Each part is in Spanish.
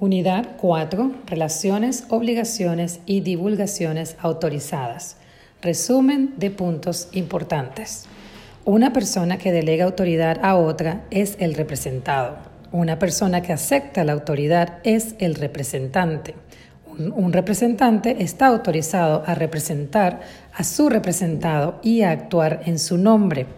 Unidad 4. Relaciones, obligaciones y divulgaciones autorizadas. Resumen de puntos importantes. Una persona que delega autoridad a otra es el representado. Una persona que acepta la autoridad es el representante. Un, representante está autorizado a representar a su representado y a actuar en su nombre.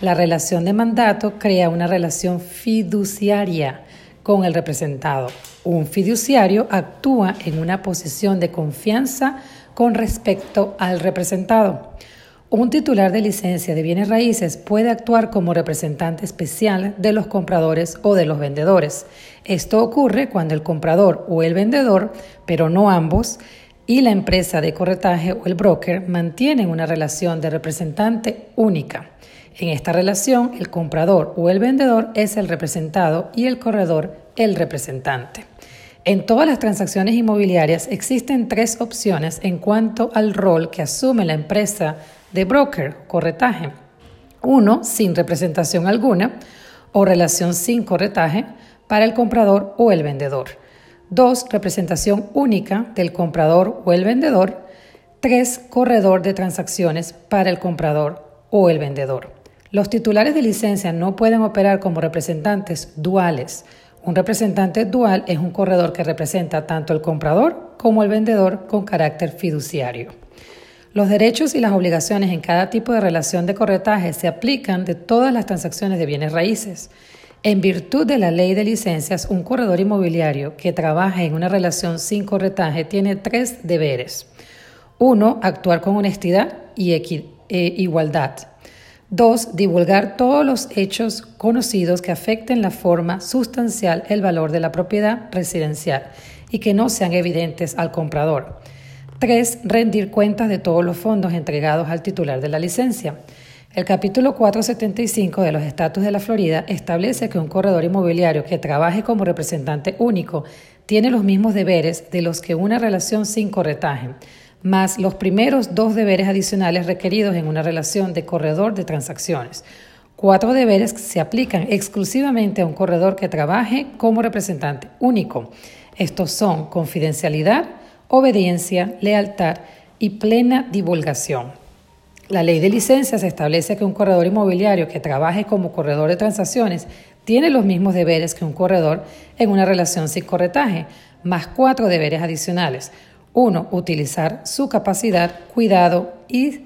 La relación de mandato crea una relación fiduciaria con el representado. Un fiduciario actúa en una posición de confianza con respecto al representado. Un titular de licencia de bienes raíces puede actuar como representante especial de los compradores o de los vendedores. Esto ocurre cuando el comprador o el vendedor, pero no ambos, y la empresa de corretaje o el broker mantienen una relación de representante única. En esta relación, el comprador o el vendedor es el representado y el corredor el representante. En todas las transacciones inmobiliarias existen tres opciones en cuanto al rol que asume la empresa de broker, corretaje. Uno, sin representación alguna o relación sin corretaje para el comprador o el vendedor. Dos, representación única del comprador o el vendedor. Tres, corredor de transacciones para el comprador o el vendedor. Los titulares de licencia no pueden operar como representantes duales. Un representante dual es un corredor que representa tanto el comprador como el vendedor con carácter fiduciario. Los derechos y las obligaciones en cada tipo de relación de corretaje se aplican de todas las transacciones de bienes raíces. En virtud de la ley de licencias, un corredor inmobiliario que trabaja en una relación sin corretaje tiene tres deberes. Uno, actuar con honestidad y eh, igualdad. Dos, divulgar todos los hechos conocidos que afecten la forma sustancial, el valor de la propiedad residencial y que no sean evidentes al comprador. Tres, rendir cuentas de todos los fondos entregados al titular de la licencia. El capítulo 475 de los Estatus de la Florida establece que un corredor inmobiliario que trabaje como representante único tiene los mismos deberes de los que una relación sin corretaje más los primeros dos deberes adicionales requeridos en una relación de corredor de transacciones. Cuatro deberes se aplican exclusivamente a un corredor que trabaje como representante único. Estos son confidencialidad, obediencia, lealtad y plena divulgación. La ley de licencias establece que un corredor inmobiliario que trabaje como corredor de transacciones tiene los mismos deberes que un corredor en una relación sin corretaje, más cuatro deberes adicionales. 1. Utilizar su capacidad, cuidado y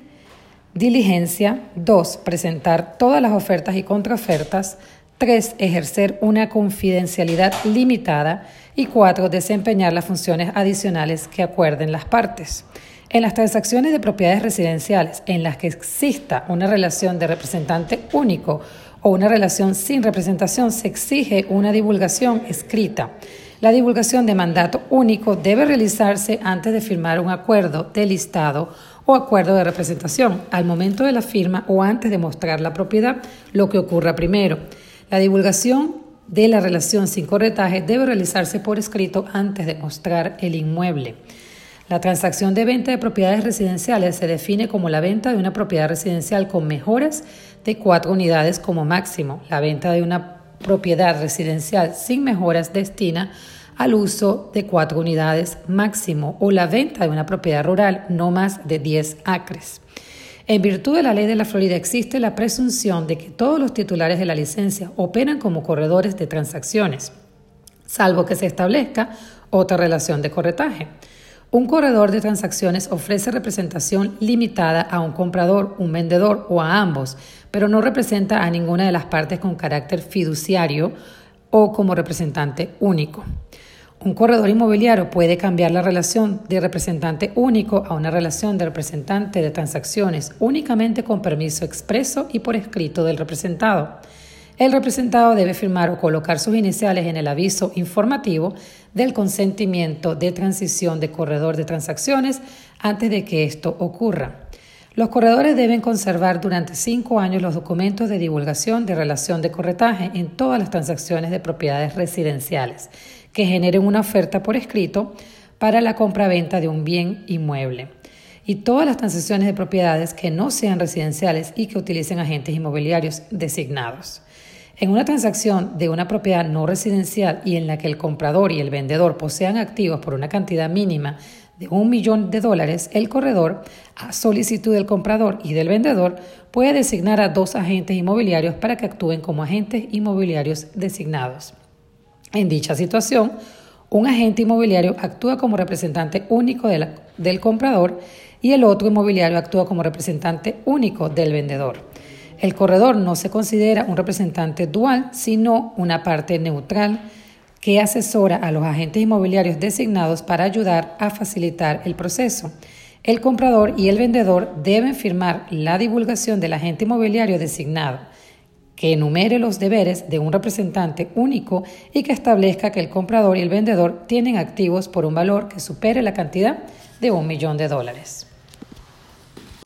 diligencia. 2. Presentar todas las ofertas y contraofertas. 3. Ejercer una confidencialidad limitada. Y 4. Desempeñar las funciones adicionales que acuerden las partes. En las transacciones de propiedades residenciales en las que exista una relación de representante único o una relación sin representación, se exige una divulgación escrita. La divulgación de mandato único debe realizarse antes de firmar un acuerdo de listado o acuerdo de representación, al momento de la firma o antes de mostrar la propiedad, lo que ocurra primero. La divulgación de la relación sin corretaje debe realizarse por escrito antes de mostrar el inmueble. La transacción de venta de propiedades residenciales se define como la venta de una propiedad residencial con mejoras de cuatro unidades como máximo. La venta de una propiedad residencial sin mejoras destina al uso de cuatro unidades máximo o la venta de una propiedad rural no más de 10 acres. En virtud de la ley de la Florida existe la presunción de que todos los titulares de la licencia operan como corredores de transacciones, salvo que se establezca otra relación de corretaje. Un corredor de transacciones ofrece representación limitada a un comprador, un vendedor o a ambos, pero no representa a ninguna de las partes con carácter fiduciario o como representante único. Un corredor inmobiliario puede cambiar la relación de representante único a una relación de representante de transacciones únicamente con permiso expreso y por escrito del representado. El representado debe firmar o colocar sus iniciales en el aviso informativo del consentimiento de transición de corredor de transacciones antes de que esto ocurra. Los corredores deben conservar durante cinco años los documentos de divulgación de relación de corretaje en todas las transacciones de propiedades residenciales que generen una oferta por escrito para la compra-venta de un bien inmueble y todas las transacciones de propiedades que no sean residenciales y que utilicen agentes inmobiliarios designados. En una transacción de una propiedad no residencial y en la que el comprador y el vendedor posean activos por una cantidad mínima de un millón de dólares, el corredor, a solicitud del comprador y del vendedor, puede designar a dos agentes inmobiliarios para que actúen como agentes inmobiliarios designados. En dicha situación, un agente inmobiliario actúa como representante único del comprador y el otro inmobiliario actúa como representante único del vendedor. El corredor no se considera un representante dual, sino una parte neutral que asesora a los agentes inmobiliarios designados para ayudar a facilitar el proceso. El comprador y el vendedor deben firmar la divulgación del agente inmobiliario designado, que enumere los deberes de un representante único y que establezca que el comprador y el vendedor tienen activos por un valor que supere la cantidad de un millón de dólares.